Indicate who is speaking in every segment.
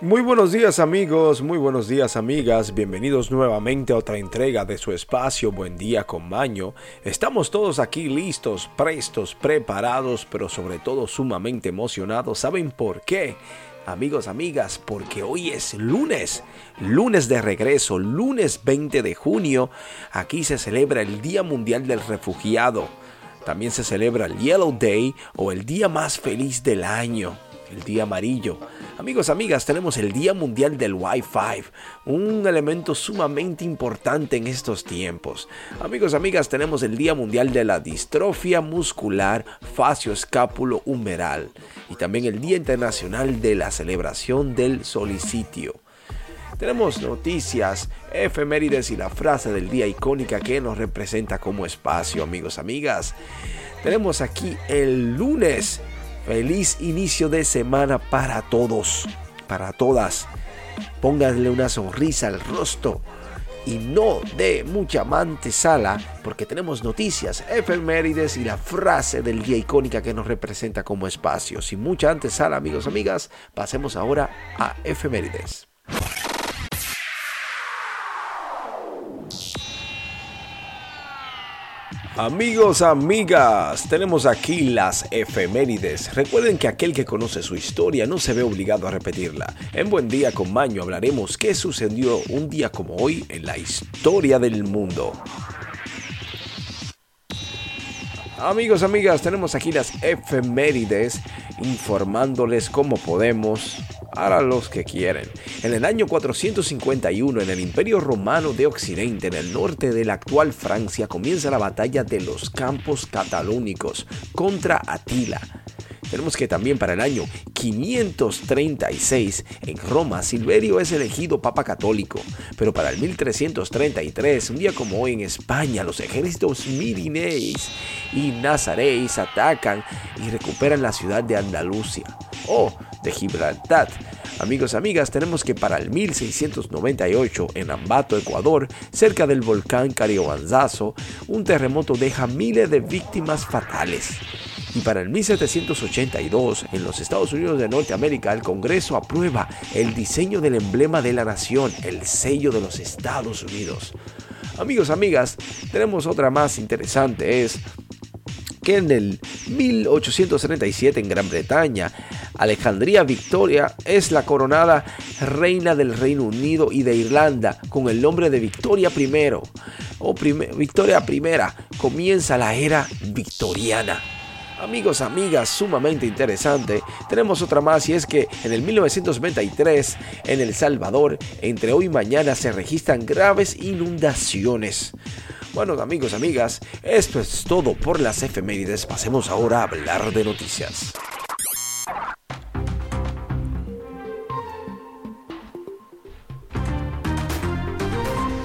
Speaker 1: Muy buenos días amigos, muy buenos días amigas, bienvenidos nuevamente a otra entrega de su espacio Buen día con Maño. Estamos todos aquí listos, prestos, preparados, pero sobre todo sumamente emocionados. ¿Saben por qué? Amigos, amigas, porque hoy es lunes, lunes de regreso, lunes 20 de junio. Aquí se celebra el Día Mundial del Refugiado. También se celebra el Yellow Day o el día más feliz del año, el día amarillo. Amigos, amigas, tenemos el Día Mundial del Wi-Fi, un elemento sumamente importante en estos tiempos. Amigos, amigas, tenemos el Día Mundial de la Distrofia Muscular Facio-Escápulo Humeral y también el Día Internacional de la Celebración del Solicitio. Tenemos noticias, efemérides y la frase del día icónica que nos representa como espacio, amigos, amigas. Tenemos aquí el lunes Feliz inicio de semana para todos, para todas. Pónganle una sonrisa al rostro y no de mucha sala porque tenemos noticias, efemérides y la frase del día icónica que nos representa como espacio. Sin mucha antesala, amigos, amigas, pasemos ahora a efemérides. Amigos, amigas, tenemos aquí las efemérides. Recuerden que aquel que conoce su historia no se ve obligado a repetirla. En Buen Día con Maño hablaremos qué sucedió un día como hoy en la historia del mundo. Amigos, amigas, tenemos aquí las efemérides informándoles cómo podemos para los que quieren. En el año 451, en el Imperio Romano de Occidente, en el norte de la actual Francia, comienza la batalla de los campos catalónicos contra Atila. Tenemos que también para el año 536 en Roma Silverio es elegido papa católico, pero para el 1333, un día como hoy en España, los ejércitos mirineis y nazareis atacan y recuperan la ciudad de Andalucía o de Gibraltar. Amigos, amigas, tenemos que para el 1698 en Ambato, Ecuador, cerca del volcán Cariobanzazo, un terremoto deja miles de víctimas fatales. Y para el 1782, en los Estados Unidos de Norteamérica, el Congreso aprueba el diseño del emblema de la nación, el sello de los Estados Unidos. Amigos, amigas, tenemos otra más interesante, es que en el 1837 en Gran Bretaña, Alejandría Victoria es la coronada reina del Reino Unido y de Irlanda con el nombre de Victoria I o Victoria I. Comienza la era victoriana. Amigos, amigas, sumamente interesante. Tenemos otra más y es que en el 1923 en El Salvador, entre hoy y mañana se registran graves inundaciones. Bueno, amigos, amigas, esto es todo por las efemérides. Pasemos ahora a hablar de noticias.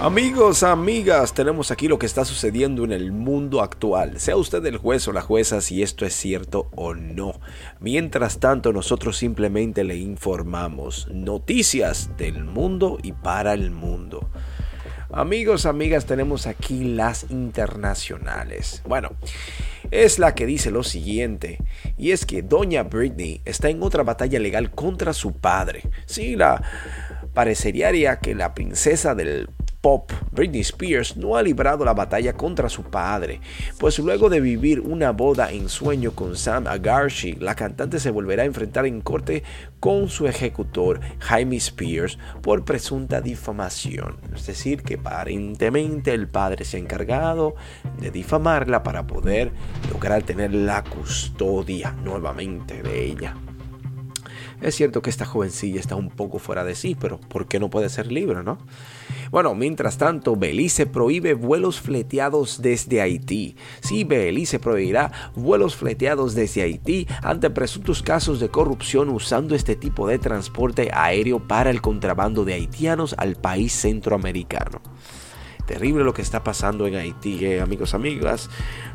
Speaker 1: Amigos, amigas, tenemos aquí lo que está sucediendo en el mundo actual. Sea usted el juez o la jueza si esto es cierto o no. Mientras tanto, nosotros simplemente le informamos noticias del mundo y para el mundo. Amigos, amigas, tenemos aquí las internacionales. Bueno, es la que dice lo siguiente, y es que Doña Britney está en otra batalla legal contra su padre. Sí, la parecería que la princesa del pop, Britney Spears no ha librado la batalla contra su padre, pues luego de vivir una boda en sueño con Sam Agarshi, la cantante se volverá a enfrentar en corte con su ejecutor Jaime Spears por presunta difamación. Es decir, que aparentemente el padre se ha encargado de difamarla para poder lograr tener la custodia nuevamente de ella. Es cierto que esta jovencilla está un poco fuera de sí, pero ¿por qué no puede ser libre, no? Bueno, mientras tanto, Belice prohíbe vuelos fleteados desde Haití. Sí, Belice prohibirá vuelos fleteados desde Haití ante presuntos casos de corrupción usando este tipo de transporte aéreo para el contrabando de haitianos al país centroamericano. Terrible lo que está pasando en Haití, eh, amigos, amigas.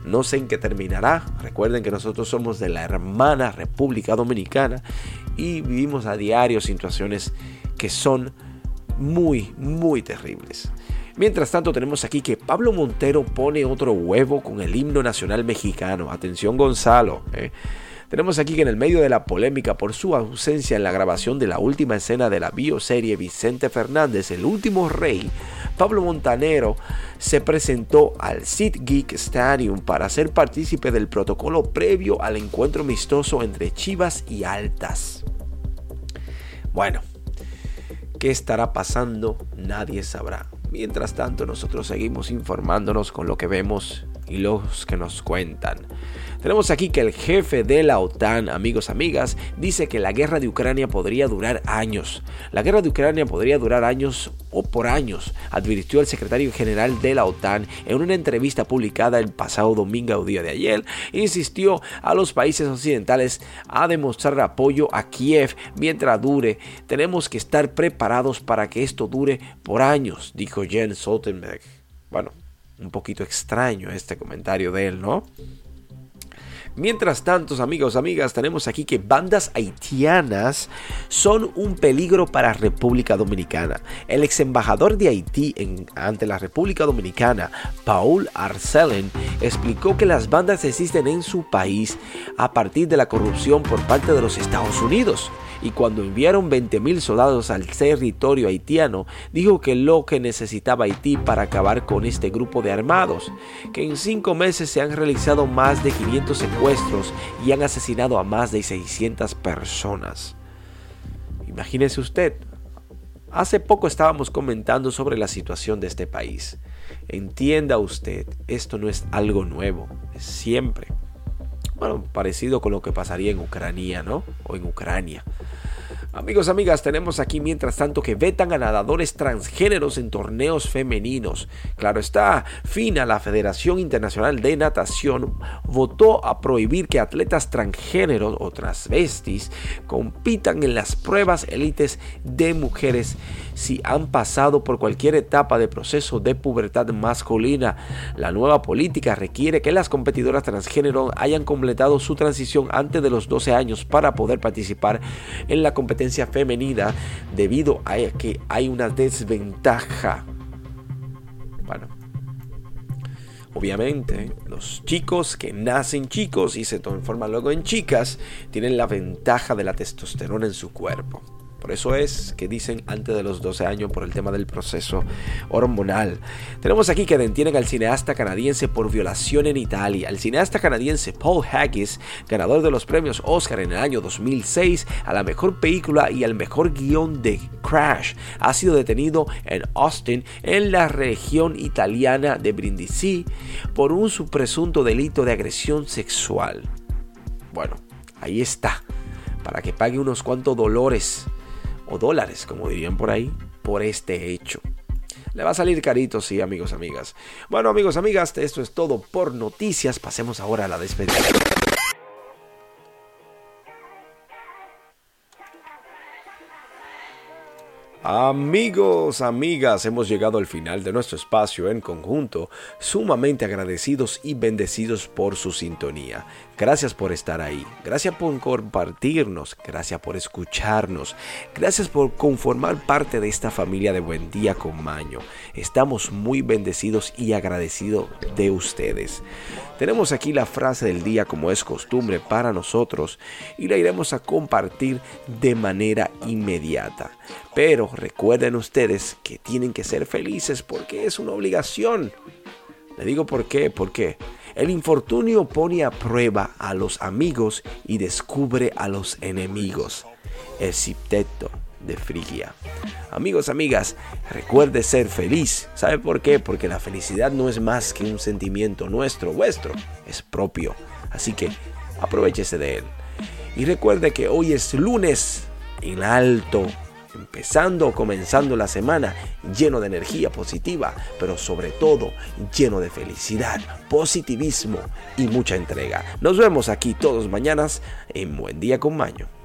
Speaker 1: No sé en qué terminará. Recuerden que nosotros somos de la hermana República Dominicana y vivimos a diario situaciones que son muy, muy terribles. Mientras tanto tenemos aquí que Pablo Montero pone otro huevo con el himno nacional mexicano. Atención Gonzalo. Eh. Tenemos aquí que en el medio de la polémica por su ausencia en la grabación de la última escena de la bioserie Vicente Fernández, El último rey, Pablo Montanero se presentó al Sid Geek Stadium para ser partícipe del protocolo previo al encuentro amistoso entre Chivas y Altas. Bueno, ¿qué estará pasando? Nadie sabrá. Mientras tanto, nosotros seguimos informándonos con lo que vemos y los que nos cuentan. Tenemos aquí que el jefe de la OTAN, amigos, amigas, dice que la guerra de Ucrania podría durar años. La guerra de Ucrania podría durar años o por años, advirtió el secretario general de la OTAN en una entrevista publicada el pasado domingo o día de ayer. Insistió a los países occidentales a demostrar apoyo a Kiev mientras dure. Tenemos que estar preparados para que esto dure por años, dijo Jens Stoltenberg. Bueno, un poquito extraño este comentario de él, ¿no? Mientras tanto, amigos, amigas, tenemos aquí que bandas haitianas son un peligro para República Dominicana. El ex embajador de Haití ante la República Dominicana, Paul Arcelen, explicó que las bandas existen en su país a partir de la corrupción por parte de los Estados Unidos y cuando enviaron 20.000 soldados al territorio haitiano, dijo que lo que necesitaba Haití para acabar con este grupo de armados, que en cinco meses se han realizado más de 500 secuestros y han asesinado a más de 600 personas. Imagínese usted, hace poco estábamos comentando sobre la situación de este país. Entienda usted, esto no es algo nuevo, es siempre. Bueno, parecido con lo que pasaría en Ucrania, ¿no? O en Ucrania. Amigos, amigas, tenemos aquí mientras tanto que vetan a nadadores transgéneros en torneos femeninos. Claro está, FINA, la Federación Internacional de Natación, votó a prohibir que atletas transgéneros o transvestis compitan en las pruebas élites de mujeres si han pasado por cualquier etapa de proceso de pubertad masculina. La nueva política requiere que las competidoras transgénero hayan completado su transición antes de los 12 años para poder participar en la competencia femenina debido a que hay una desventaja. Bueno, obviamente los chicos que nacen chicos y se transforman luego en chicas tienen la ventaja de la testosterona en su cuerpo. Por eso es que dicen antes de los 12 años por el tema del proceso hormonal. Tenemos aquí que detienen al cineasta canadiense por violación en Italia. El cineasta canadiense Paul Haggis, ganador de los premios Oscar en el año 2006 a la mejor película y al mejor guion de Crash, ha sido detenido en Austin, en la región italiana de Brindisi, por un presunto delito de agresión sexual. Bueno, ahí está, para que pague unos cuantos dolores o dólares, como dirían por ahí, por este hecho. Le va a salir carito, sí, amigos, amigas. Bueno, amigos, amigas, esto es todo por noticias. Pasemos ahora a la despedida. Amigos, amigas, hemos llegado al final de nuestro espacio en conjunto, sumamente agradecidos y bendecidos por su sintonía. Gracias por estar ahí, gracias por compartirnos, gracias por escucharnos, gracias por conformar parte de esta familia de Buen Día con Maño. Estamos muy bendecidos y agradecidos de ustedes. Tenemos aquí la frase del día como es costumbre para nosotros y la iremos a compartir de manera inmediata. Pero recuerden ustedes que tienen que ser felices porque es una obligación. Le digo por qué, porque el infortunio pone a prueba a los amigos y descubre a los enemigos. El cipteto de Frigia. Amigos, amigas, recuerde ser feliz. ¿Sabe por qué? Porque la felicidad no es más que un sentimiento nuestro, vuestro, es propio. Así que aprovechese de él. Y recuerde que hoy es lunes en alto, empezando o comenzando la semana lleno de energía positiva, pero sobre todo lleno de felicidad, positivismo y mucha entrega. Nos vemos aquí todos mañanas en Buen Día con Maño.